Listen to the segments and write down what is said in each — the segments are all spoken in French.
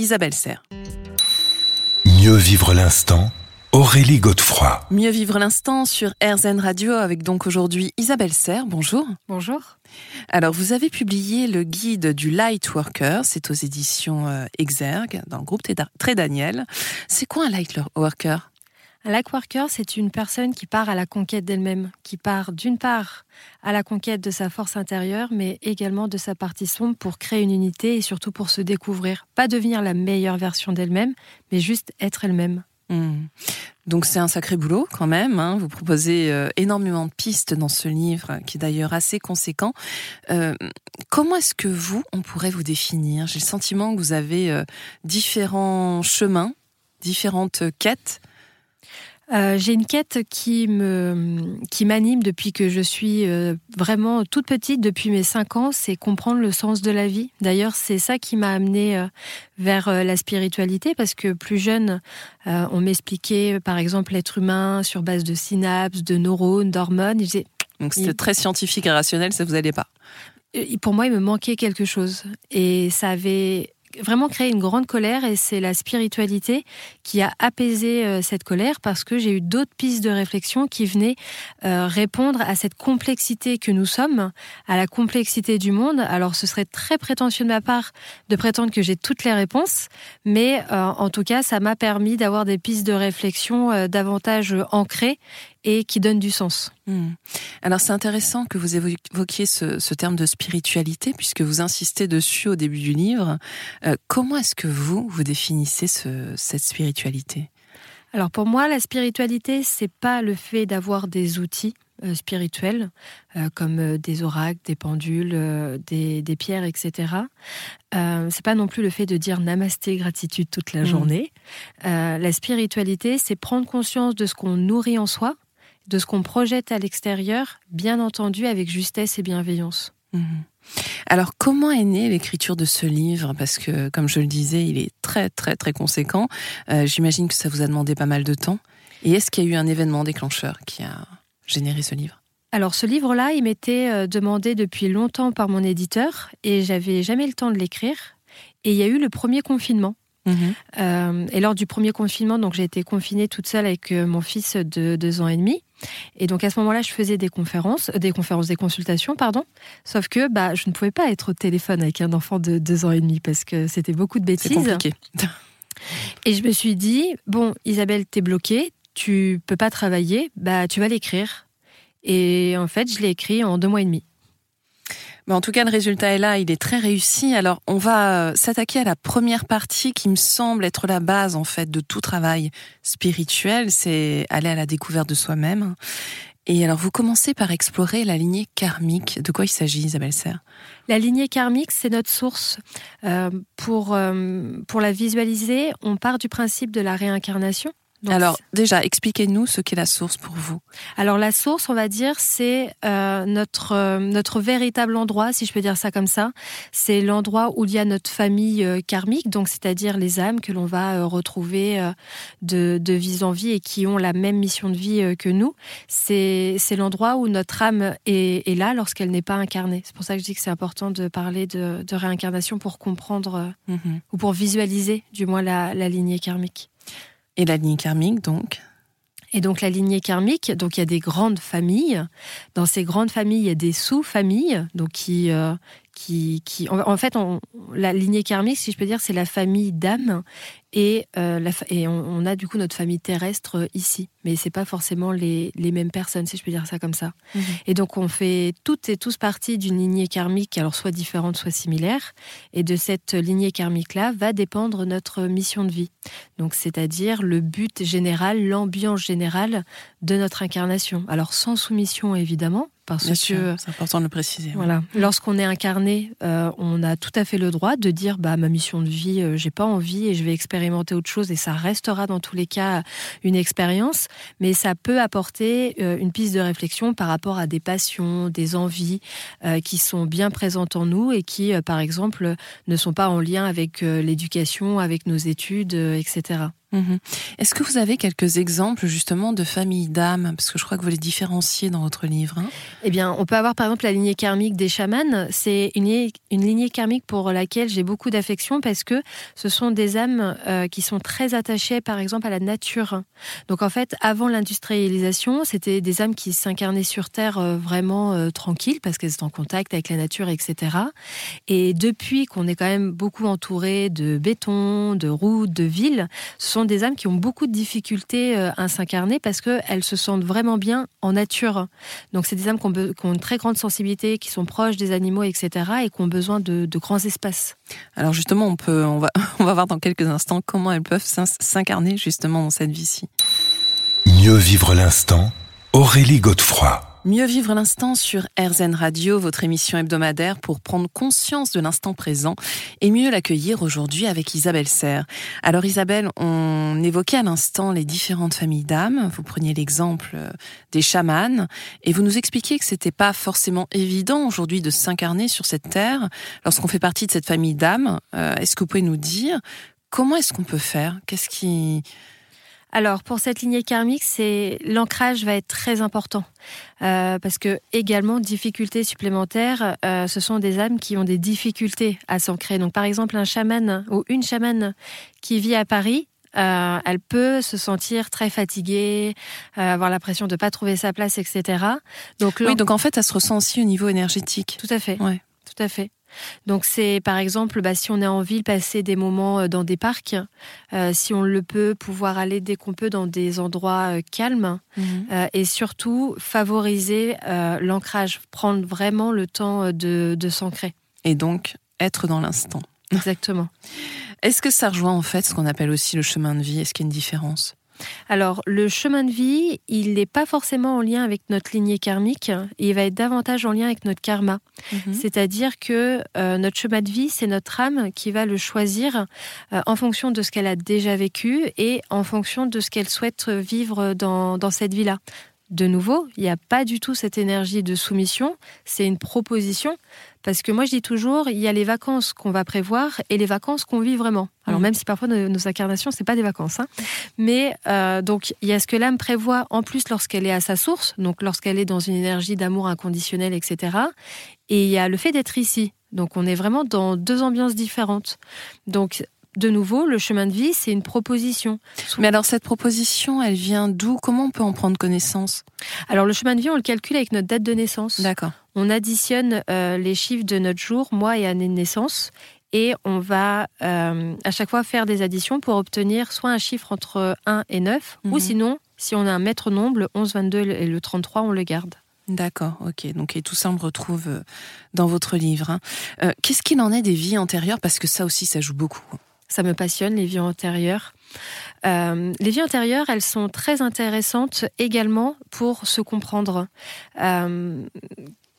Isabelle Serre. Mieux vivre l'instant Aurélie Godefroy. Mieux vivre l'instant sur RZN Radio avec donc aujourd'hui Isabelle Serre. Bonjour. Bonjour. Alors, vous avez publié le guide du Light Worker, c'est aux éditions euh, Exergue, dans le groupe Très Daniel. C'est quoi un Light Worker un c'est une personne qui part à la conquête d'elle-même, qui part d'une part à la conquête de sa force intérieure, mais également de sa partie sombre pour créer une unité et surtout pour se découvrir. Pas devenir la meilleure version d'elle-même, mais juste être elle-même. Hmm. Donc c'est un sacré boulot quand même. Hein. Vous proposez euh, énormément de pistes dans ce livre, qui est d'ailleurs assez conséquent. Euh, comment est-ce que vous, on pourrait vous définir? J'ai le sentiment que vous avez euh, différents chemins, différentes quêtes. Euh, j'ai une quête qui me qui m'anime depuis que je suis euh, vraiment toute petite, depuis mes 5 ans, c'est comprendre le sens de la vie. D'ailleurs, c'est ça qui m'a amenée euh, vers la spiritualité parce que plus jeune, on m'expliquait par exemple l'être humain sur base de synapses, de neurones, d'hormones. Donc c'était très scientifique et rationnel, ça vous allait pas? Pour moi, il me manquait quelque chose et ça avait vraiment créé une grande colère et c'est la spiritualité qui a apaisé euh, cette colère parce que j'ai eu d'autres pistes de réflexion qui venaient euh, répondre à cette complexité que nous sommes, à la complexité du monde. Alors ce serait très prétentieux de ma part de prétendre que j'ai toutes les réponses, mais euh, en tout cas ça m'a permis d'avoir des pistes de réflexion davantage ancrées et qui donne du sens. Hmm. Alors c'est intéressant que vous évoquiez ce, terme de spiritualité puisque vous insistez dessus au début du livre. Euh, comment est-ce que vous, vous définissez cette spiritualité? Alors pour moi, la spiritualité, c'est pas le fait d'avoir des outils euh, spirituels euh, comme des oracles, des pendules, des, pierres, etc. c'est pas non plus le fait de dire namasté gratitude toute la hmm. journée. la spiritualité, c'est prendre conscience de ce qu'on nourrit en soi, de ce qu'on projette à l'extérieur, bien entendu avec justesse et bienveillance. Mhm. Alors, comment est née l'écriture de ce livre? Parce que, comme je le disais, il est très, très, très conséquent. Euh, j'imagine que ça vous a demandé pas mal de temps. Et est-ce qu'il y a eu un événement déclencheur qui a généré ce livre? Alors ce livre-là, il m'était euh, demandé depuis longtemps par mon éditeur et j'avais jamais le temps de l'écrire. Et il y a eu le premier confinement. Mhm. Euh, et lors du premier confinement, donc j'ai été confinée toute seule avec mon fils de deux ans et demi. Et donc à ce moment-là, je faisais des conférences, des conférences, des consultations, pardon. Sauf que bah, je ne pouvais pas être au téléphone avec un enfant de deux ans et demi parce que c'était beaucoup de bêtises. C'est compliqué. Et je me suis dit bon, Isabelle, t'es bloquée, tu peux pas travailler, bah tu vas l'écrire. Et en fait, je l'ai écrit en deux mois et demi. En tout cas, le résultat est là, il est très réussi. Alors, on va euh, s'attaquer à la première partie qui me semble être la base, en fait, de tout travail spirituel, c'est aller à la découverte de soi-même. Et alors, vous commencez par explorer la lignée karmique. De quoi il s'agit, Isabelle Serre? La lignée karmique, c'est notre source. Euh, pour, euh, pour la visualiser, on part du principe de la réincarnation. Alors déjà, expliquez-nous ce qu'est la source pour vous. Alors la source, on va dire, c'est euh, notre euh, notre véritable endroit, si je peux dire ça comme ça. C'est l'endroit où il y a notre famille euh, karmique, donc c'est-à-dire les âmes que l'on va retrouver de, de vie en vie et qui ont la même mission de vie que nous. C'est c'est l'endroit où notre âme est, est là lorsqu'elle n'est pas incarnée. C'est pour ça que je dis que c'est important de parler de, de réincarnation pour comprendre mhm. ou pour visualiser, du moins la, la lignée karmique. Et la lignée karmique, donc et donc la lignée karmique, donc il y a des grandes familles. Dans ces grandes familles, il y a des sous-familles, donc qui, euh, qui, qui, en, fait, la lignée karmique, si je peux dire, c'est la famille d'âmes et, euh, la, et on, a du coup notre famille terrestre euh, ici, mais c'est pas forcément les, les, mêmes personnes, si je peux dire ça comme ça. Mhm. Et donc on fait toutes et tous partie d'une lignée karmique, alors soit différente, soit similaire, et de cette lignée karmique-là va dépendre notre mission de vie. Donc c'est-à-dire le but général, l'ambiance générale de notre incarnation. Alors sans soumission évidemment, parce Bien que c'est important de le préciser. voilà, lorsqu'on est incarné, euh, on a tout à fait le droit de dire bah ma mission de vie, euh, j'ai pas envie et je vais expérimenter autre chose et ça restera dans tous les cas une expérience, mais ça peut apporter euh, une piste de réflexion par rapport à des passions, des envies euh, qui sont bien présentes en nous et qui, euh, par exemple, ne sont pas en lien avec euh, l'éducation, avec nos études, euh, etc. Mhm. Est-ce que vous avez quelques exemples justement de familles d'âmes? Parce que je crois que vous les différenciez dans votre livre. hein. Eh bien, on peut avoir par exemple la lignée karmique des chamans. C'est une, lignée- karmique pour laquelle j'ai beaucoup d'affection parce que ce sont des âmes euh, qui sont très attachées, par exemple, à la nature. Donc, en fait, avant l'industrialisation, c'était des âmes qui s'incarnaient sur Terre euh, vraiment euh, tranquilles parce qu'elles étaient en contact avec la nature, etc. Et depuis qu'on est quand même beaucoup entouré de béton, de routes, de villes, ce sont des âmes qui ont beaucoup de difficultés euh, à s'incarner parce qu'elles se sentent vraiment bien en nature. Donc, c'est des âmes qui ont, be- qui ont une très grande sensibilité, qui sont proches des animaux, etc., et qui ont besoin de, de grands espaces. Alors justement, on peut, on va, on va voir dans quelques instants comment elles peuvent s'in- s'incarner justement dans cette vie-ci. Mieux vivre l'instant, Aurélie Godefroy. Mieux vivre l'instant sur RZN Radio, votre émission hebdomadaire pour prendre conscience de l'instant présent et mieux l'accueillir aujourd'hui avec Isabelle Serre. Alors Isabelle, on évoquait à l'instant les différentes familles d'âmes. Vous preniez l'exemple euh, des chamans et vous nous expliquiez que c'était pas forcément évident aujourd'hui de s'incarner sur cette terre lorsqu'on fait partie de cette famille d'âmes. Euh, Est-ce que vous pouvez nous dire comment est-ce qu'on peut faire? Qu'est-ce qui Alors, pour cette lignée karmique, c'est l'ancrage va être très important. Euh, parce que, également, difficultés supplémentaires, euh, ce sont des âmes qui ont des difficultés à s'ancrer. Donc, par exemple, un chaman ou une chamane qui vit à Paris, euh, elle peut se sentir très fatiguée, euh, avoir l'impression de ne pas trouver sa place, etc. Donc, Oui, donc en fait, ça se ressent aussi au niveau énergétique. tout à fait. Ouais. Tout à fait. Donc c'est par exemple bah, si on est en ville passer des moments euh, dans des parcs, euh, si on le peut pouvoir aller dès qu'on peut dans des endroits euh, calmes euh, et surtout favoriser l'ancrage, prendre vraiment le temps de, de s'ancrer. Et donc, être dans l'instant. Exactement. Est-ce que ça rejoint en fait ce qu'on appelle aussi le chemin de vie? Est-ce qu'il y a une différence? Alors le chemin de vie, il n'est pas forcément en lien avec notre lignée karmique, il va être davantage en lien avec notre karma. C'est-à-dire que euh, notre chemin de vie, c'est notre âme qui va le choisir euh, en fonction de ce qu'elle a déjà vécu et en fonction de ce qu'elle souhaite vivre dans, dans cette vie-là. De nouveau, il n'y a pas du tout cette énergie de soumission, c'est une proposition. Parce que moi, je dis toujours, il y a les vacances qu'on va prévoir et les vacances qu'on vit vraiment. Alors Mhm. même si parfois nos, nos incarnations, c'est pas des vacances, hein. mais euh, donc il y a ce que l'âme prévoit en plus lorsqu'elle est à sa source, donc lorsqu'elle est dans une énergie d'amour inconditionnel, etc. Et il y a le fait d'être ici. Donc on est vraiment dans deux ambiances différentes. Donc de nouveau, le chemin de vie, c'est une proposition. Mais alors, cette proposition, elle vient d'où? Comment on peut en prendre connaissance? Alors le chemin de vie, on le calcule avec notre date de naissance. D'accord. On additionne euh, les chiffres de notre jour, mois et année de naissance. Et on va euh, à chaque fois faire des additions pour obtenir soit un chiffre entre 1 et 9, ou Mhm. sinon, si on a un maître nombre, le 11, 22 et le 33, on le garde. D'accord, ok. Donc, et tout ça, on le retrouve euh, dans votre livre. hein. Euh, Qu'est-ce qu'il en est des vies antérieures? Parce que ça aussi, ça joue beaucoup. Ça me passionne, les vies antérieures. Euh, les vies antérieures, elles sont très intéressantes également pour se comprendre. Euh,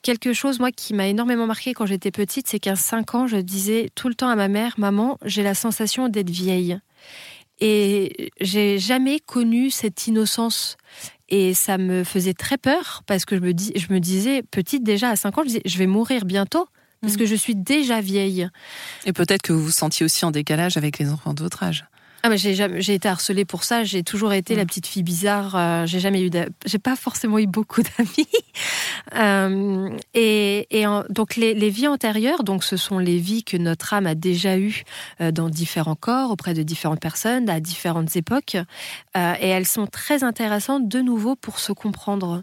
quelque chose, moi, qui m'a énormément marqué quand j'étais petite, c'est qu'à 5 ans, je disais tout le temps à ma mère, maman, j'ai la sensation d'être vieille. Et j'ai jamais connu cette innocence. Et ça me faisait très peur parce que je me, je me disais, petite déjà à 5 ans, je disais, je vais mourir bientôt parce Mhm. que je suis déjà vieille. Et peut-être que vous vous sentiez aussi en décalage avec les enfants de votre âge. Ah j'ai jamais- j'ai été harcelée pour ça. J'ai toujours été la petite fille bizarre. euh, j'ai jamais eu, j'ai pas forcément eu beaucoup d'amis. Euh, et et en- donc les, les vies antérieures, donc ce sont les vies que notre âme a déjà eues euh, dans différents corps, auprès de différentes personnes, à différentes époques, Euh, et elles sont très intéressantes de nouveau pour se comprendre,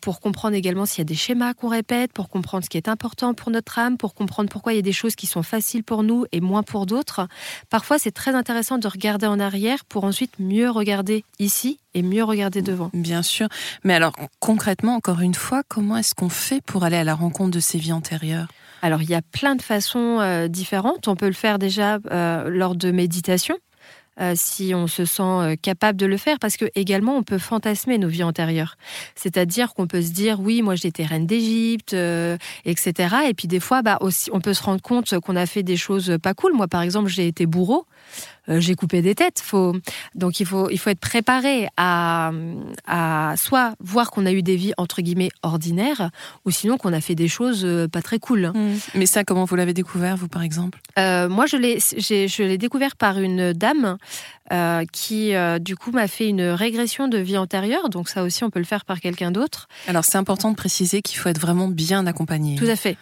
pour comprendre également s'il y a des schémas qu'on répète, pour comprendre ce qui est important pour notre âme, pour comprendre pourquoi il y a des choses qui sont faciles pour nous et moins pour d'autres. Parfois, c'est très intéressant de regarder en arrière pour ensuite mieux regarder ici et mieux regarder devant. Bien sûr. Mais alors, concrètement, encore une fois, comment est-ce qu'on fait pour aller à la rencontre de ces vies antérieures? Alors, il y a plein de façons euh, différentes. On peut le faire déjà euh, lors de méditation. Euh, si on se sent euh, capable de le faire, parce que également on peut fantasmer nos vies antérieures. C'est-à-dire qu'on peut se dire oui, moi j'étais reine d'Égypte, euh, etc. Et puis des fois, bah aussi, on peut se rendre compte qu'on a fait des choses pas cool. Moi, par exemple, j'ai été bourreau. j'ai coupé des têtes. Faut... Donc il faut, il faut être préparé à, à soit voir qu'on a eu des vies entre guillemets ordinaires, ou sinon qu'on a fait des choses pas très cool. Mmh. Mais ça, comment vous l'avez découvert, vous, par exemple? Moi, je l'ai, je l'ai découvert par une dame euh, qui euh, du coup m'a fait une régression de vie antérieure. Donc ça aussi, on peut le faire par quelqu'un d'autre. Alors c'est important de préciser qu'il faut être vraiment bien accompagné. Tout à fait,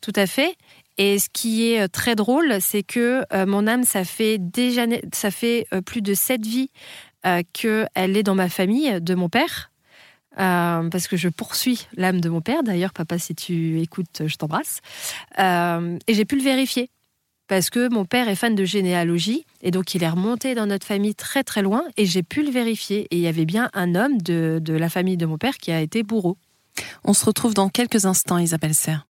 tout à fait. Et ce qui est euh, très drôle, c'est que mon âme, ça fait déjà, ça fait plus de sept vies qu'elle est dans ma famille de mon père. parce que je poursuis l'âme de mon père. D'ailleurs, papa, si tu écoutes, je t'embrasse. et j'ai pu le vérifier parce que mon père est fan de généalogie et donc il est remonté dans notre famille très très loin et j'ai pu le vérifier et il y avait bien un homme de, de la famille de mon père qui a été bourreau. On se retrouve dans quelques instants Isabelle Serre.